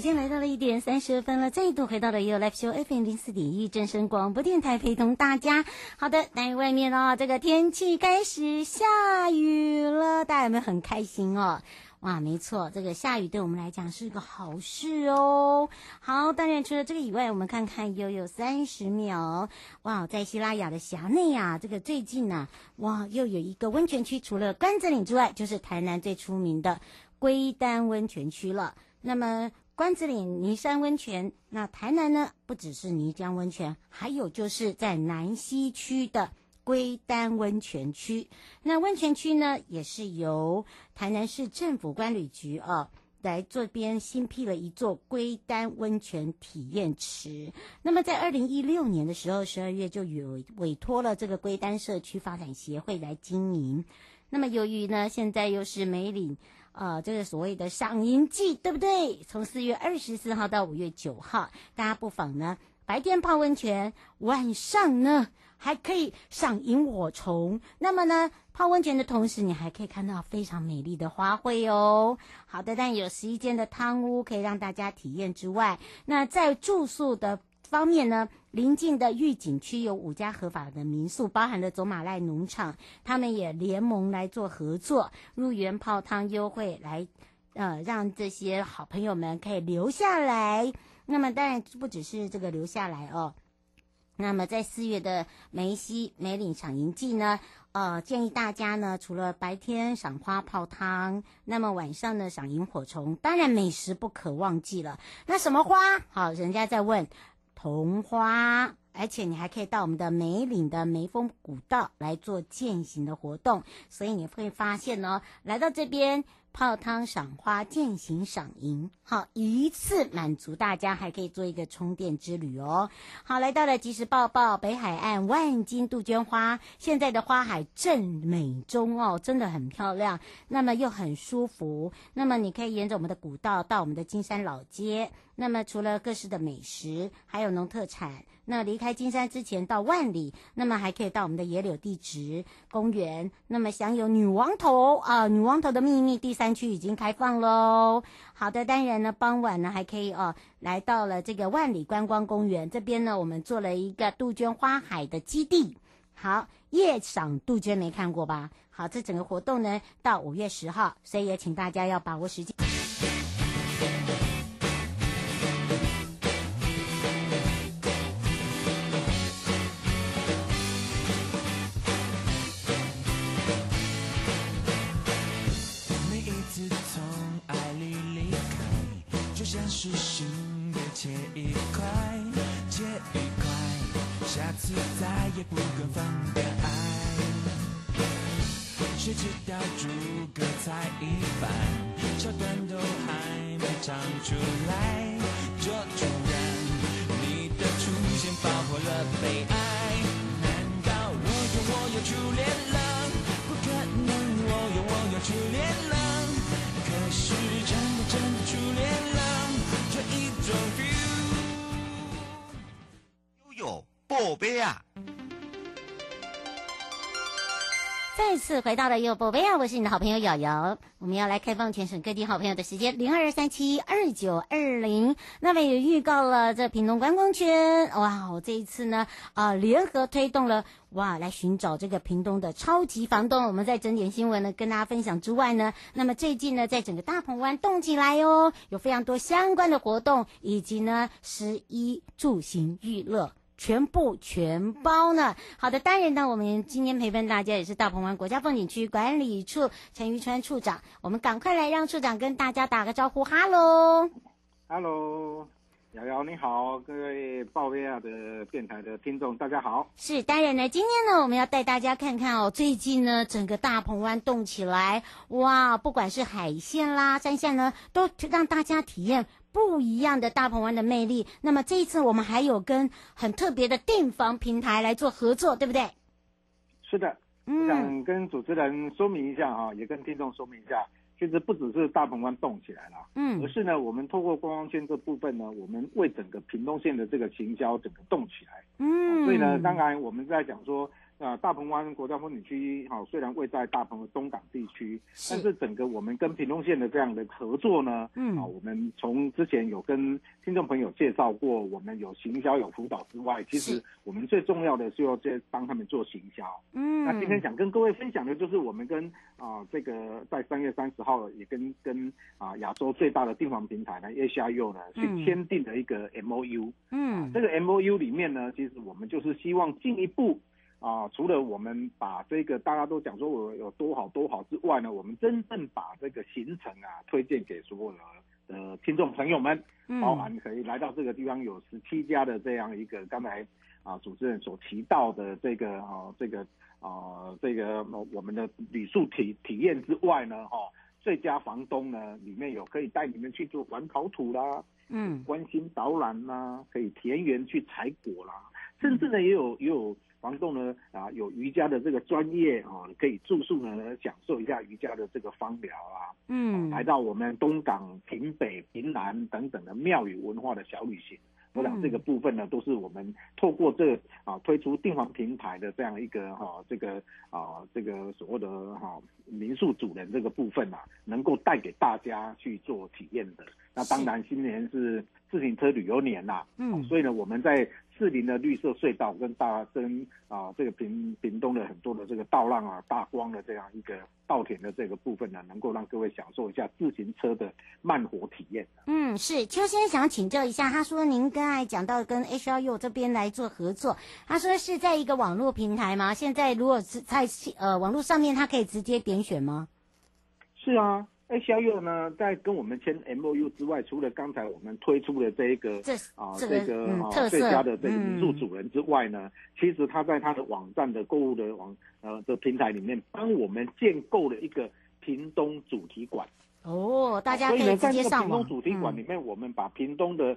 时间来到了一点三十分了，再度回到了 You Live Show FM 零四点一正声广播电台，陪同大家。好的，在外面哦，这个天气开始下雨了，大家有没有很开心哦？哇，没错，这个下雨对我们来讲是个好事哦。好，当然除了这个以外，我们看看又有三十秒。哇，在西拉雅的峡内啊，这个最近呢、哇，又有一个温泉区，除了甘子岭之外，就是台南最出名的龟丹温泉区了。那么。关子岭泥山温泉，那台南呢？不只是泥浆温泉，还有就是在南西区的龟丹温泉区。那温泉区呢，也是由台南市政府观旅局啊来这边新辟了一座龟丹温泉体验池。那么在二零一六年的时候，十二月就有委托了这个龟丹社区发展协会来经营。那么由于呢，现在又是梅岭。呃，这个所谓的赏银季，对不对？从四月二十四号到五月九号，大家不妨呢，白天泡温泉，晚上呢还可以赏萤火虫。那么呢，泡温泉的同时，你还可以看到非常美丽的花卉哦。好的，但有十一间的汤屋可以让大家体验之外，那在住宿的。方面呢，邻近的御景区有五家合法的民宿，包含了走马濑农场，他们也联盟来做合作，入园泡汤优惠来，呃，让这些好朋友们可以留下来。那么当然不只是这个留下来哦。那么在四月的梅西梅岭赏银季呢，呃，建议大家呢，除了白天赏花泡汤，那么晚上呢赏萤火虫，当然美食不可忘记了。那什么花？好，人家在问。桐花，而且你还可以到我们的梅岭的梅峰古道来做践行的活动，所以你会发现呢，来到这边。泡汤、赏花、健行、赏银，好，一次满足大家，还可以做一个充电之旅哦。好，来到了即时报报北海岸万金杜鹃花，现在的花海正美中哦，真的很漂亮，那么又很舒服。那么你可以沿着我们的古道到我们的金山老街，那么除了各式的美食，还有农特产。那离开金山之前到万里，那么还可以到我们的野柳地质公园，那么享有女王头啊，女王头的秘密第山区已经开放喽。好的，当然呢，傍晚呢还可以哦，来到了这个万里观光公园这边呢，我们做了一个杜鹃花海的基地。好，夜赏杜鹃没看过吧？好，这整个活动呢到五月十号，所以也请大家要把握时间。宝贝啊！再次回到了有宝贝啊，我是你的好朋友瑶瑶。我们要来开放全省各地好朋友的时间，零二三七二九二零。那么也预告了这屏东观光圈，哇，我这一次呢，啊、联合推动了，哇，来寻找这个屏东的超级房东。我们在整点新闻呢跟大家分享之外呢，那么最近呢，在整个大鹏湾动起来哦，有非常多相关的活动，以及呢，食衣住行娱乐。全部全包呢。好的，当然呢，我们今天陪伴大家也是大鹏湾国家风景区管理处陈玉川处长。我们赶快来让处长跟大家打个招呼，哈喽，哈喽，瑶瑶你好，各位报薇亚的电台的听众大家好。是，当然呢，今天呢，我们要带大家看看哦，最近呢，整个大鹏湾动起来，哇，不管是海线啦、山线呢，都让大家体验。不一样的大鹏湾的魅力。那么这一次我们还有跟很特别的订房平台来做合作，对不对？是的，我想跟主持人说明一下啊，也跟听众说明一下，其实不只是大鹏湾动起来了，嗯，而是呢，我们透过观光圈这部分呢，我们为整个屏东县的这个行销整个动起来，嗯，所以呢，当然我们在讲说。啊，大鹏湾国家风景区，好，虽然位在大鹏的东港地区，但是整个我们跟屏东县的这样的合作呢，嗯，啊，我们从之前有跟听众朋友介绍过，我们有行销有辅导之外，其实我们最重要的是要在帮他们做行销。嗯，那今天想跟各位分享的就是我们跟啊这个在三月三十号也跟跟啊亚洲最大的订房平台呢，HRU 呢去签订的一个 MOU。嗯，啊，这个 MOU 里面呢，其实我们就是希望进一步。啊，除了我们把这个大家都讲说我有多好多好之外呢，我们真正把这个行程啊推荐给所有的呃听众朋友们，包含可以来到这个地方有十七家的这样一个刚才啊主持人所提到的这个啊这个啊这个我们的旅宿体体验之外呢，哈、啊，最佳房东呢里面有可以带你们去做环考土啦，嗯，关心导览啦，可以田园去采果啦，甚至呢也有也有。房东呢啊，有瑜伽的这个专业啊，可以住宿呢，享受一下瑜伽的这个芳疗啊。嗯，来到我们东港、平北、平南等等的庙宇文化的小旅行，我想这个部分呢，都是我们透过这啊推出订房平台的这样一个哈这个啊这个所谓的哈民宿主人这个部分啊，能够带给大家去做体验的。那当然，今年是自行车旅游年呐，嗯，所以呢，我们在。四邻的绿色隧道跟大跟啊这个屏屏东的很多的这个道浪啊大光的这样一个稻田的这个部分呢，能够让各位享受一下自行车的慢活体验。嗯，是邱先生想请教一下，他说您刚才讲到跟 HRU 这边来做合作，他说是在一个网络平台吗？现在如果是在呃网络上面，他可以直接点选吗？是啊。HRU 呢，在跟我们签 MOU 之外，除了刚才我们推出的这一个这啊这个啊最佳的这个民宿主人之外呢，嗯、其实他在他的网站的购物的网呃的平台里面，帮我们建构了一个屏东主题馆。哦，大家可以直接上网。所以，在这个屏东主题馆里面，嗯、我们把屏东的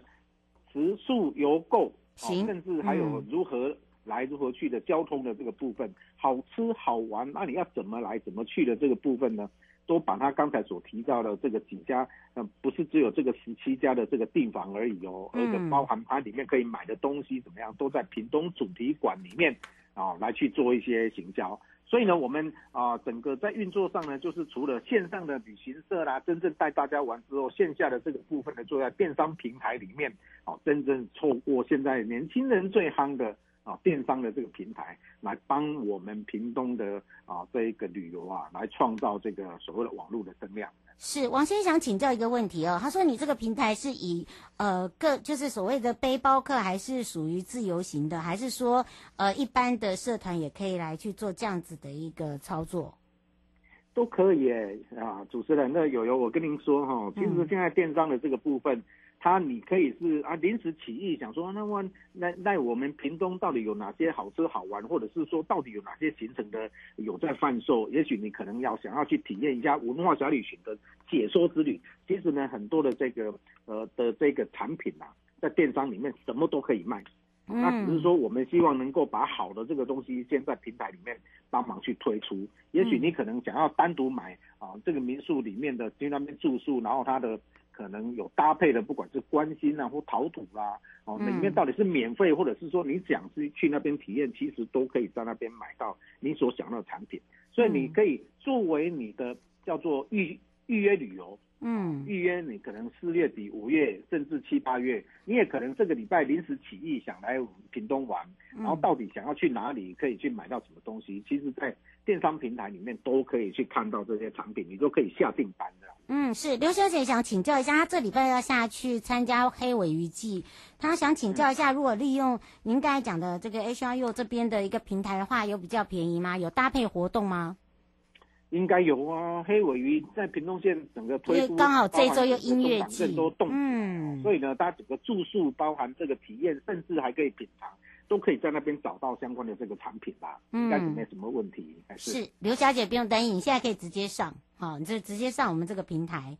食宿游购，甚至还有如何来如何去的交通的这个部分，嗯、好吃好玩，那你要怎么来怎么去的这个部分呢？都把他刚才所提到的这个几家，呃，不是只有这个十七家的这个订房而已哦，而且包含它里面可以买的东西怎么样，都在屏东主题馆里面啊来去做一些行销。所以呢，我们啊整个在运作上呢，就是除了线上的旅行社啦，真正带大家玩之后，线下的这个部分呢，做在电商平台里面，哦，真正透过现在年轻人最夯的。啊，电商的这个平台来帮我们屏东的啊这一个旅游啊，来创造这个所谓的网络的增量。是王先生想请教一个问题哦，他说你这个平台是以呃个就是所谓的背包客，还是属于自由行的，还是说呃一般的社团也可以来去做这样子的一个操作？都可以耶啊，主持人，那友友我跟您说哈，其实现在电商的这个部分。嗯他你可以是啊临时起意想说，那么那那我们屏东到底有哪些好吃好玩，或者是说到底有哪些行程的有在贩售？也许你可能要想要去体验一下文化小旅行的解说之旅。其实呢，很多的这个呃的这个产品啊，在电商里面什么都可以卖。那只是说我们希望能够把好的这个东西先在平台里面帮忙去推出。也许你可能想要单独买啊这个民宿里面的去那边住宿，然后它的。可能有搭配的，不管是关心啊或陶土啦，哦，里面到底是免费，或者是说你想去去那边体验，其实都可以在那边买到你所想要的产品。所以你可以作为你的叫做预预约旅游。嗯，预约你可能四月底、五月，甚至七八月，你也可能这个礼拜临时起意想来屏东玩，然后到底想要去哪里，可以去买到什么东西？其实，在电商平台里面都可以去看到这些产品，你都可以下订单的。嗯，是刘小姐想请教一下，她这礼拜要下去参加黑尾鱼季，她想请教一下，如果利用您刚才讲的这个 HRU 这边的一个平台的话，有比较便宜吗？有搭配活动吗？应该有啊，黑尾鱼在屏东县整个推出，刚好这一周又音乐季，更多动，嗯，所以呢，它整个住宿包含这个体验，甚至还可以品尝，都可以在那边找到相关的这个产品啦，嗯，应该是没什么问题。是，是刘小姐不用担心，你现在可以直接上，好，你就直接上我们这个平台，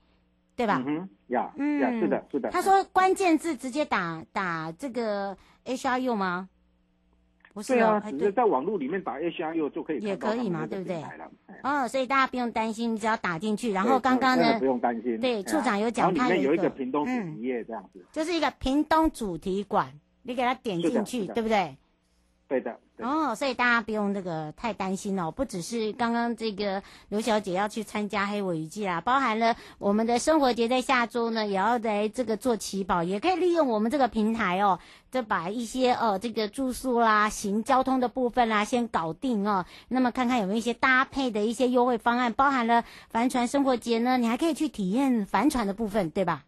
对吧？嗯哼，呀，嗯，呀，是的，是的。他说关键字直接打打这个 HRU 吗？不是啊，只是在网络里面打 HRU 就可以也可以嘛，对不对？哦，所以大家不用担心，你只要打进去。然后刚刚呢，不用担心。对，处长有讲，他有一个屏东主题页这样子，就是一个屏东主题馆，你给他点进去，对不对？对的。哦，所以大家不用那个太担心哦，不只是刚刚这个刘小姐要去参加黑尾鱼季啦，包含了我们的生活节在下周呢，也要来这个做祈保，也可以利用我们这个平台哦，就把一些呃这个住宿啦、行交通的部分啦先搞定哦，那么看看有没有一些搭配的一些优惠方案，包含了帆船生活节呢，你还可以去体验帆船的部分，对吧？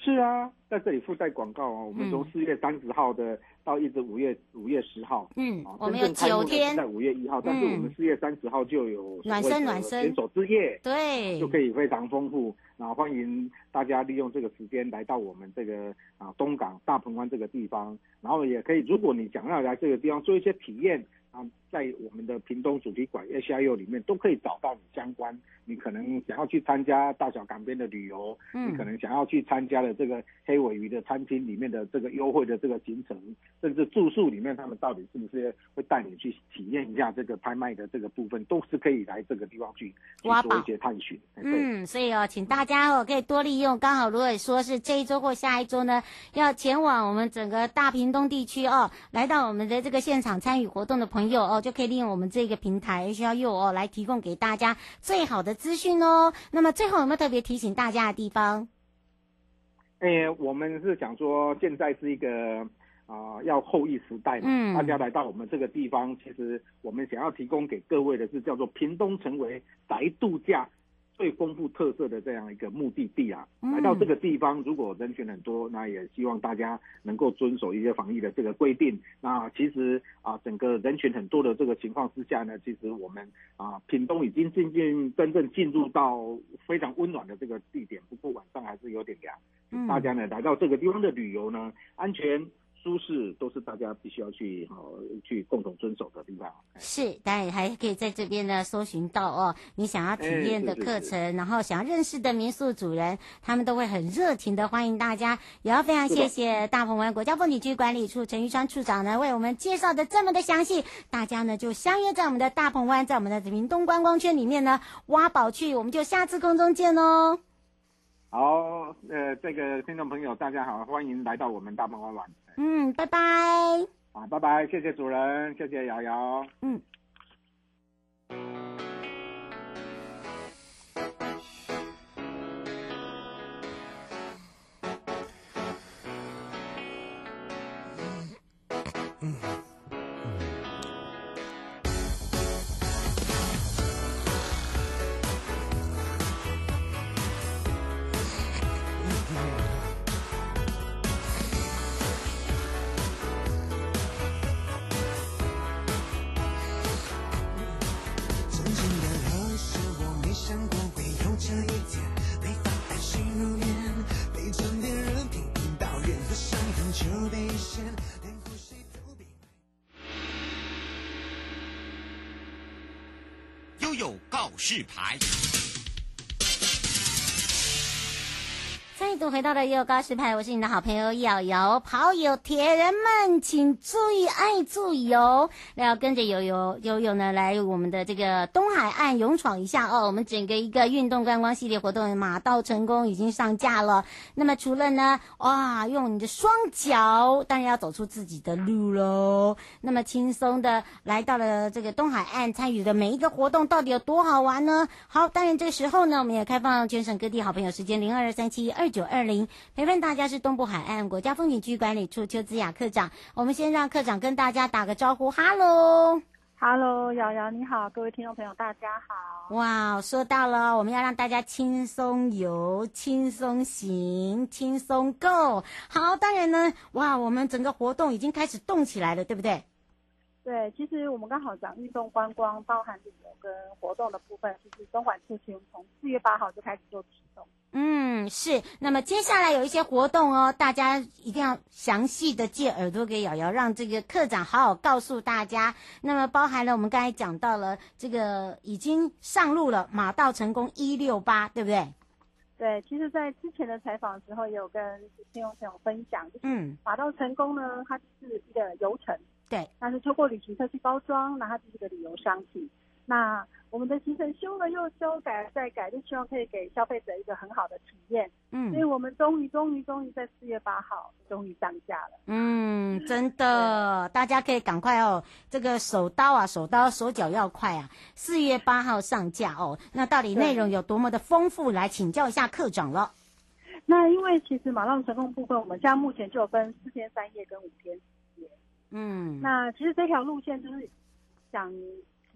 是啊，在这里附带广告啊，我们从四月三十号的。到一直五月五月十号，嗯，我们有九天，在五月一号，但是我们四月三十号就有暖身暖身。连锁之夜，对，就可以非常丰富。然后欢迎大家利用这个时间来到我们这个啊东港大鹏湾这个地方，然后也可以，如果你想要来这个地方做一些体验。啊，在我们的屏东主题馆 HIU 里面都可以找到你相关，你可能想要去参加大小港边的旅游，嗯，你可能想要去参加的这个黑尾鱼的餐厅里面的这个优惠的这个行程，甚至住宿里面他们到底是不是会带你去体验一下这个拍卖的这个部分，都是可以来这个地方去去做一些探寻。嗯，所以哦，请大家哦可以多利用，刚好如果说是这一周或下一周呢，要前往我们整个大屏东地区哦，来到我们的这个现场参与活动的朋友。就可以利用我们这个平台需要幼哦，来提供给大家最好的资讯哦。那么最后有没有特别提醒大家的地方？哎、欸，我们是想说，现在是一个啊、呃，要后疫时代嘛，嗯，大家来到我们这个地方，其实我们想要提供给各位的是叫做屏东成为宅度假。最丰富特色的这样一个目的地啊，来到这个地方，如果人群很多，那也希望大家能够遵守一些防疫的这个规定。那其实啊，整个人群很多的这个情况之下呢，其实我们啊，屏东已经渐渐真正进入到非常温暖的这个地点，不过晚上还是有点凉。大家呢来到这个地方的旅游呢，安全。舒适都是大家必须要去好去共同遵守的地方。是，当然还可以在这边呢搜寻到哦，你想要体验的课程，然后想要认识的民宿主人，他们都会很热情的欢迎大家。也要非常谢谢大鹏湾国家风景区管理处陈玉川处长呢为我们介绍的这么的详细，大家呢就相约在我们的大鹏湾，在我们的屏东观光圈里面呢挖宝去，我们就下次空中见哦。好，呃，这个听众朋友大家好，欢迎来到我们大鹏湾玩。嗯，拜拜。啊，拜拜，谢谢主人，谢谢瑶瑶。嗯。示牌。度回到了悠悠告示牌，我是你的好朋友瑶瑶。跑友铁人们，请注意爱注意哦！那要跟着悠悠悠悠呢，来我们的这个东海岸勇闯一下哦。我们整个一个运动观光系列活动马到成功已经上架了。那么除了呢，哇，用你的双脚，当然要走出自己的路喽。那么轻松的来到了这个东海岸，参与的每一个活动到底有多好玩呢？好，当然这个时候呢，我们也开放全省各地好朋友时间零二二三七二九二零，陪伴大家是东部海岸国家风景区管理处邱子雅科长。我们先让科长跟大家打个招呼，哈喽，哈喽，瑶瑶你好，各位听众朋友大家好。哇，说到了，我们要让大家轻松游、轻松行、轻松购。好，当然呢，哇，我们整个活动已经开始动起来了，对不对？对，其实我们刚好讲运动观光，包含旅游跟活动的部分，其实东莞特区从四月八号就开始做启动。嗯，是。那么接下来有一些活动哦，大家一定要详细的借耳朵给瑶瑶，让这个课长好好告诉大家。那么包含了我们刚才讲到了这个已经上路了，马到成功一六八，对不对？对，其实，在之前的采访的时候，也有跟听众朋友分享，就是马到成功呢，它是一个游程。对，但是透过旅行社去包装，那它就是个旅游商品。那我们的行程修了又修，改了再改，就希望可以给消费者一个很好的体验。嗯，所以我们终于、终于、终于在四月八号终于上架了。嗯，真的，大家可以赶快哦，这个手刀啊，手刀手脚要快啊！四月八号上架哦。那到底内容有多么的丰富？来请教一下科长了。那因为其实马浪成功部分，我们现在目前就有分四天三夜跟五天。嗯，那其实这条路线就是讲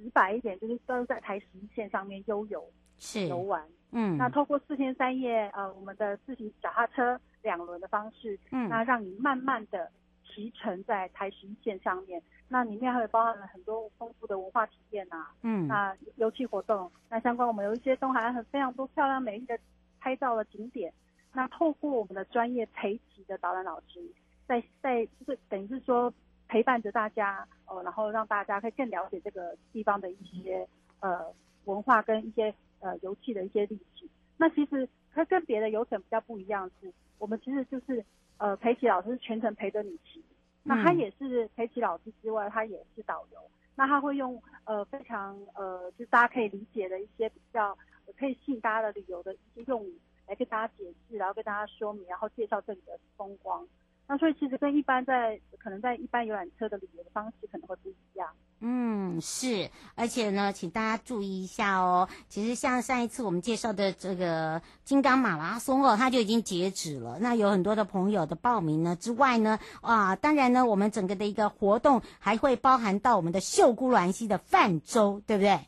直白一点，就是都在台十一线上面悠游是游玩。嗯，那透过四天三夜，呃，我们的自行脚踏车两轮的方式，嗯，那让你慢慢的骑乘在台十一线上面。那里面还有包含了很多丰富的文化体验啊，嗯，那游戏活动，那相关我们有一些东海岸很非常多漂亮美丽的拍照的景点。那透过我们的专业陪骑的导览老师，在在就是等于是说。陪伴着大家，呃，然后让大家可以更了解这个地方的一些呃文化跟一些呃游戏的一些历史。那其实它跟别的游程比较不一样是，我们其实就是呃陪骑老师全程陪着你骑，那他也是陪骑老师之外，他也是导游。那他会用呃非常呃就大家可以理解的一些比较可以吸引大家的旅游的一些用语来跟大家解释，然后跟大家说明，然后介绍这里的风光。那所以其实跟一般在可能在一般游览车的旅游的方式可能会不一样。嗯，是，而且呢，请大家注意一下哦。其实像上一次我们介绍的这个金刚马拉松哦，它就已经截止了。那有很多的朋友的报名呢之外呢，啊，当然呢，我们整个的一个活动还会包含到我们的秀姑峦溪的泛舟，对不对？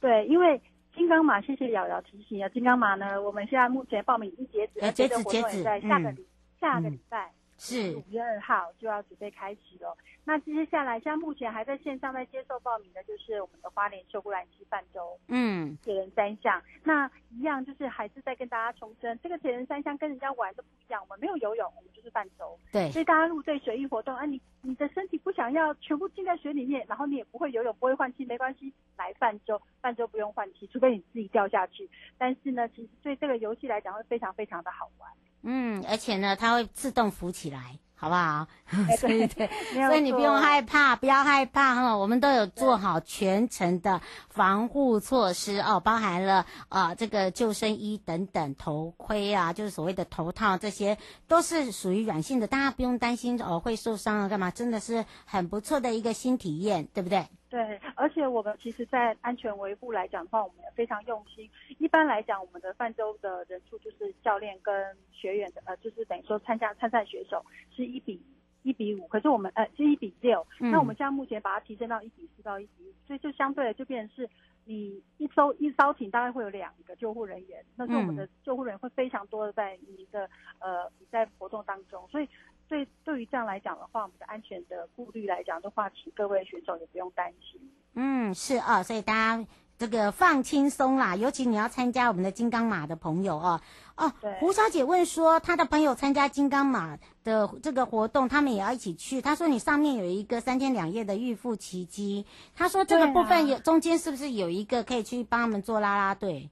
对，因为金刚马，谢谢瑶瑶提醒啊。金刚马呢，我们现在目前报名已经截止了，截止截止，在下个礼、嗯、下个礼拜。嗯是五月二号就要准备开启了。那接下来，像目前还在线上在接受报名的，就是我们的花莲秀姑兰溪泛舟，嗯，铁人三项。那一样就是还是在跟大家重申，这个铁人三项跟人家玩的不一样。我们没有游泳，我们就是泛舟。对，所以大家如果对水域活动，啊，你你的身体不想要全部浸在水里面，然后你也不会游泳，不会换气，没关系，来泛舟。泛舟不用换气，除非你自己掉下去。但是呢，其实对这个游戏来讲会非常非常的好玩。嗯，而且呢，它会自动浮起来。好不好？所以对，所以你不用害怕，不要害怕哈。我们都有做好全程的防护措施哦，包含了啊、呃、这个救生衣等等，头盔啊，就是所谓的头套，这些都是属于软性的，大家不用担心哦会受伤啊干嘛，真的是很不错的一个新体验，对不对？对，而且我们其实，在安全维护来讲的话，我们也非常用心。一般来讲，我们的泛舟的人数就是教练跟学员的，呃，就是等于说参加参赛选手是一比一比五，可是我们呃是一比六。嗯。那我们现在目前把它提升到一比四到一比五，所以就相对的就变成是，你一艘一艘艇大概会有两个救护人员，那时候我们的救护人员会非常多的在你的呃比赛活动当中，所以。对，对于这样来讲的话，我们的安全的顾虑来讲的话，请各位选手也不用担心。嗯，是啊，所以大家这个放轻松啦，尤其你要参加我们的金刚马的朋友哦。哦，胡小姐问说，她的朋友参加金刚马的这个活动，他们也要一起去。她说你上面有一个三天两夜的预付奇迹，她说这个部分有中间是不是有一个可以去帮他们做拉拉队？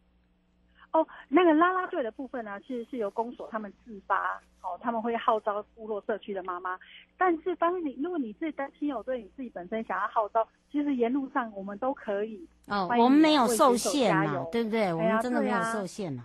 哦，那个拉拉队的部分呢，其实是由公所他们自发，哦，他们会号召部落社区的妈妈。但是当你如果你自己担心有对你自己本身想要号召，其实沿路上我们都可以。哦，我们没有受限嘛，对不对？我们真的没有受限嘛。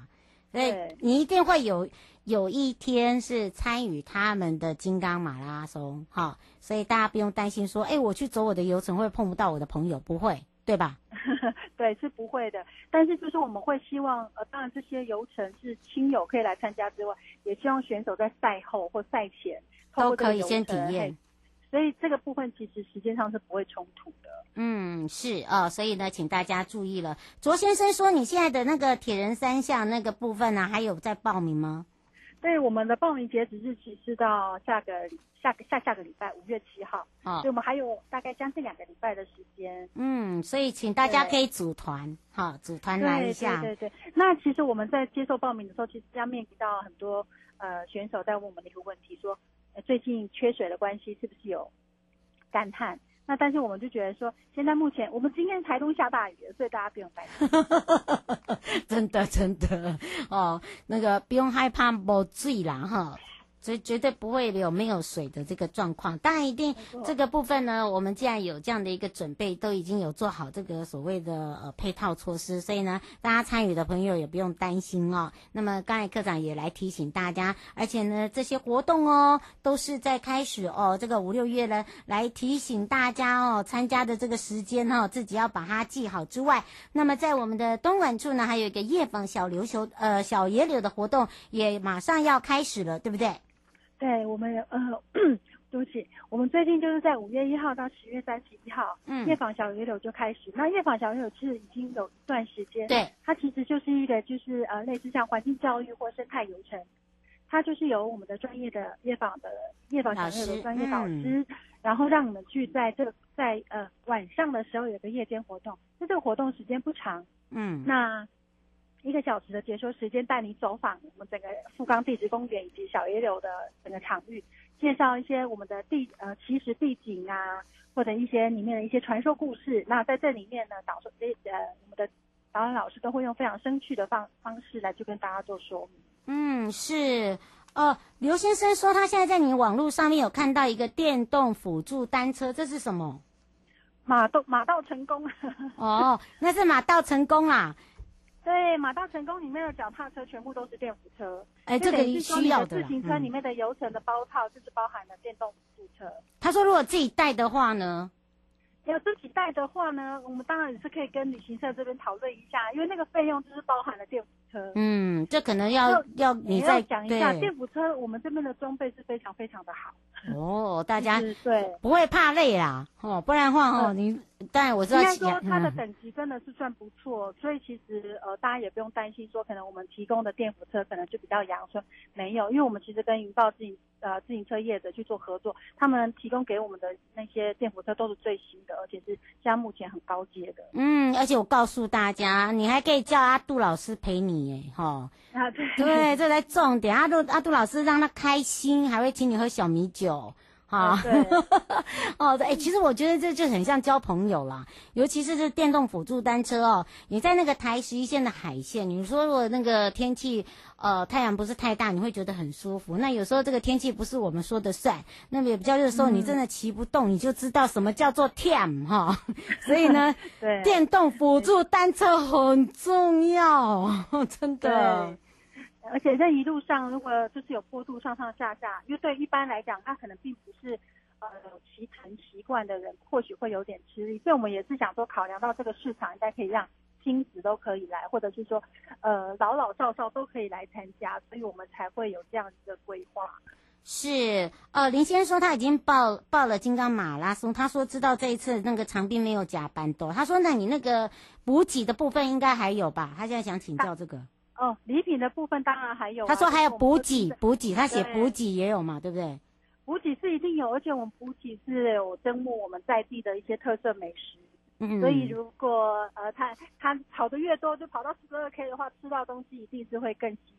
所以，你一定会有有一天是参与他们的金刚马拉松，哈、哦，所以大家不用担心说，哎，我去走我的游程会碰不到我的朋友，不会，对吧？对，是不会的。但是就是我们会希望，呃，当然这些游程是亲友可以来参加之外，也希望选手在赛后或赛前都可以先体验。所以这个部分其实时间上是不会冲突的。嗯，是哦。所以呢，请大家注意了。卓先生说，你现在的那个铁人三项那个部分呢、啊，还有在报名吗？对，我们的报名截止日期是到下个下个下下个礼拜五月七号，哦，所以我们还有大概将近两个礼拜的时间。嗯，所以请大家可以组团，哈、哦，组团来一下。对对对，对。那其实我们在接受报名的时候，其实要面临到很多呃选手在问我们的一个问题，说，呃，最近缺水的关系是不是有干旱？那但是我们就觉得说，现在目前我们今天台东下大雨，所以大家不用担心。真的真的哦，那个不用害怕没水啦哈。所以绝对不会有没有水的这个状况，当然一定这个部分呢，我们既然有这样的一个准备，都已经有做好这个所谓的呃配套措施，所以呢，大家参与的朋友也不用担心哦。那么刚才科长也来提醒大家，而且呢，这些活动哦，都是在开始哦，这个五六月呢，来提醒大家哦，参加的这个时间哈、哦，自己要把它记好之外，那么在我们的东莞处呢，还有一个夜访小琉球呃小野柳的活动也马上要开始了，对不对？对我们呃，对不起，我们最近就是在五月一号到十月三十一号，嗯，夜访小野柳就开始。那夜访小野柳其实已经有一段时间，对，它其实就是一个就是呃类似像环境教育或生态游程，它就是由我们的专业的夜访的夜访小野柳的专业导师，嗯，然后让你们去在这个在呃晚上的时候有个夜间活动，那这个活动时间不长，嗯，那。一个小时的解说时间，带你走访我们整个富冈地质公园以及小野柳的整个场域，介绍一些我们的地呃奇石地景啊，或者一些里面的一些传说故事。那在这里面呢，导师呃我们的导览老师都会用非常生趣的方方式来去跟大家做说明。嗯，是哦，刘先生说他现在在你网络上面有看到一个电动辅助单车，这是什么？马到马到成功。哦，那是马到成功啦。对，马到成功里面的脚踏车全部都是电扶车。哎，这个需要的。自行车里面的油层的包套就是包含了电动辅助车。他说，如果自己带的话呢？要自己带的话呢，我们当然也是可以跟旅行社这边讨论一下，因为那个费用就是包含了电扶车。嗯，这可能要要你再讲一下，电扶车我们这边的装备是非常非常的好。哦，大家对不会怕累啦，哦，不然的话哦，你当然我知道。应该说它的等级真的是算不错，嗯，所以其实呃大家也不用担心说可能我们提供的电扶车可能就比较阳春，没有，因为我们其实跟云豹自行呃自行车业者去做合作，他们提供给我们的那些电扶车都是最新的，而且是现在目前很高阶的。嗯，而且我告诉大家，你还可以叫阿杜老师陪你哎，哈。啊，对，对，这才重点。阿杜阿杜老师让他开心，还会请你喝小米酒，哈。对 哦，对，哎，其实我觉得这就很像交朋友啦，尤其是这电动辅助单车哦。你在那个台十一线的海线，你说如果那个天气呃太阳不是太大，你会觉得很舒服。那有时候这个天气不是我们说的算，那么也比较热的时候，你真的骑不动，嗯，你就知道什么叫做 TAM 哈。所以呢，对，电动辅助单车很重要，真的。而且在一路上，如果就是有坡度上上下下，因为对一般来讲，他可能并不是呃有骑乘习惯的人，或许会有点吃力。所以我们也是想说，考量到这个市场应该可以让亲子都可以来，或者是说呃老老少少都可以来参加，所以我们才会有这样子的规划。是，呃，林先生说他已经报报了金刚马拉松，他说知道这一次那个长滨没有甲板斗，他说那你那个补给的部分应该还有吧？他现在想请教这个。哦，礼品的部分当然还有、啊。他说还有补给，补给他写补给也有嘛，对不对？补给是一定有，而且我们补给是有征募我们在地的一些特色美食。嗯，所以如果呃他他跑的越多，就跑到十二 K 的话，吃到东西一定是会更稀奇，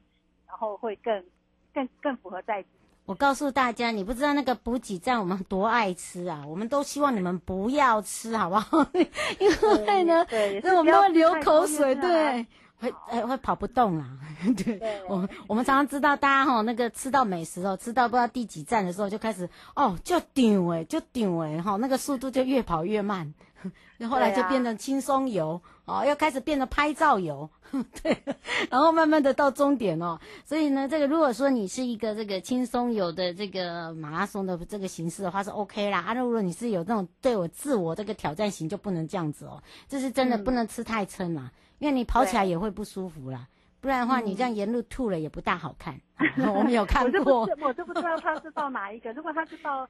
然后会更更更符合在地。我告诉大家，你不知道那个补给站我们多爱吃啊！我们都希望你们不要吃，好不好？因为呢，那我们都会流口水，对。会哎会跑不动啦。对，对我我们常常知道大家哈那个吃到美食哦，吃到不知道第几站的时候就开始哦就顶哎就顶哎哈那个速度就越跑越慢。后来就变成轻松游，啊、哦，又开始变得拍照游，对，然后慢慢的到终点哦。所以呢，这个如果说你是一个这个轻松游的这个马拉松的这个形式的话是 OK 啦。啊，如果你是有这种对我自我这个挑战型，就不能这样子哦。这是真的不能吃太撑啦，嗯、因为你跑起来也会不舒服啦。不然的话，你这样沿路吐了也不大好看。嗯、我们有看过，我就不，我就不知道他是报哪一个。如果他是报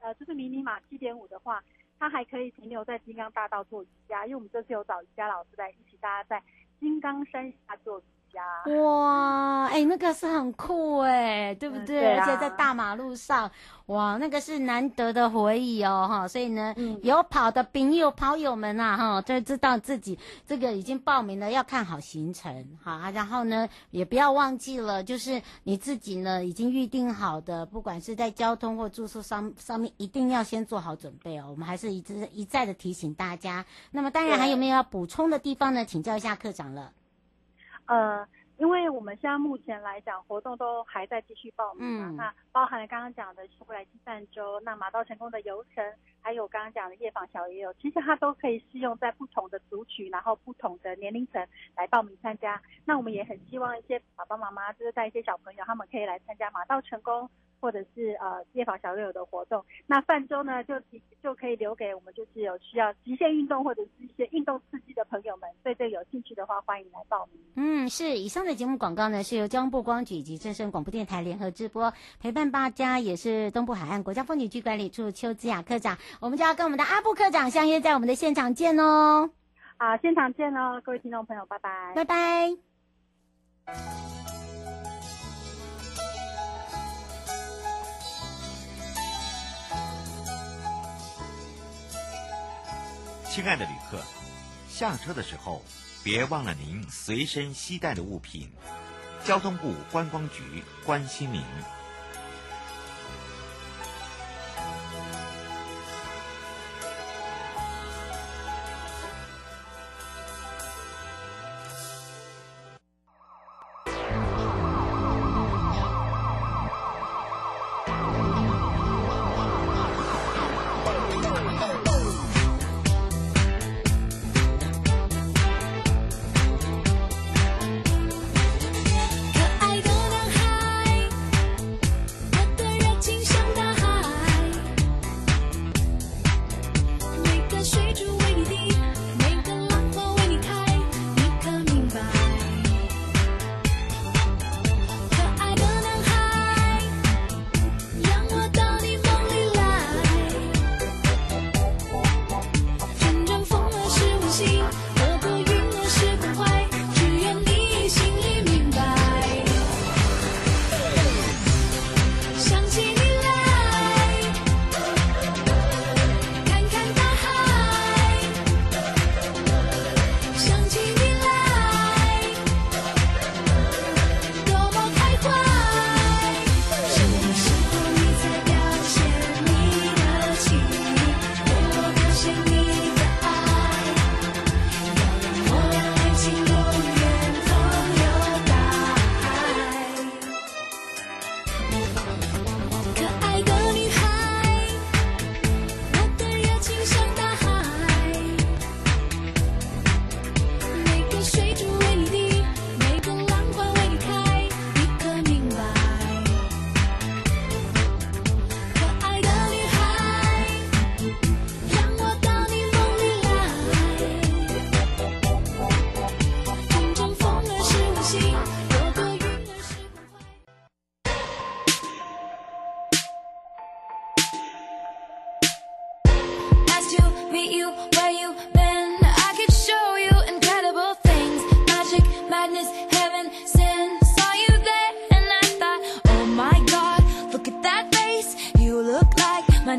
呃，就是迷你马七点五的话。他还可以停留在金刚大道做瑜伽，因为我们这次有找瑜伽老师来一起，大家在金刚山下做瑜伽。哇，哎、欸，那个是很酷哎，对不对？嗯对啊、而且在大马路上。哇，那个是难得的回忆哦，哈，所以呢，嗯、有跑的朋友、跑友们呐、啊，哈，就知道自己这个已经报名了，要看好行程，哈，然后呢，也不要忘记了，就是你自己呢已经预定好的，不管是在交通或住宿上上面，一定要先做好准备哦。我们还是一直一再的提醒大家。那么，当然还有没有要补充的地方呢？请教一下课长了。呃。因为我们现在目前来讲，活动都还在继续报名嘛，嗯、那包含了刚刚讲的是未来金赞州，那马到成功的游程，还有刚刚讲的夜访小也有，其实它都可以适用在不同的族群，然后不同的年龄层来报名参加。那我们也很希望一些爸爸妈妈，就是带一些小朋友，他们可以来参加马到成功。或者是呃夜访小夜游的活动，那泛舟呢就就可以留给我们就是有需要极限运动或者是一些运动刺激的朋友们，对这有兴趣的话，欢迎来报名。嗯，是以上的节目广告呢是由交通部光局以及正声广播电台联合直播，陪伴大家也是东部海岸国家风景区管理处邱资雅科长，我们就要跟我们的阿布科长相约在我们的现场见哦。啊，现场见哦，各位听众朋友，拜拜，拜拜。亲爱的旅客，下车的时候别忘了您随身携带的物品。交通部观光局关心您。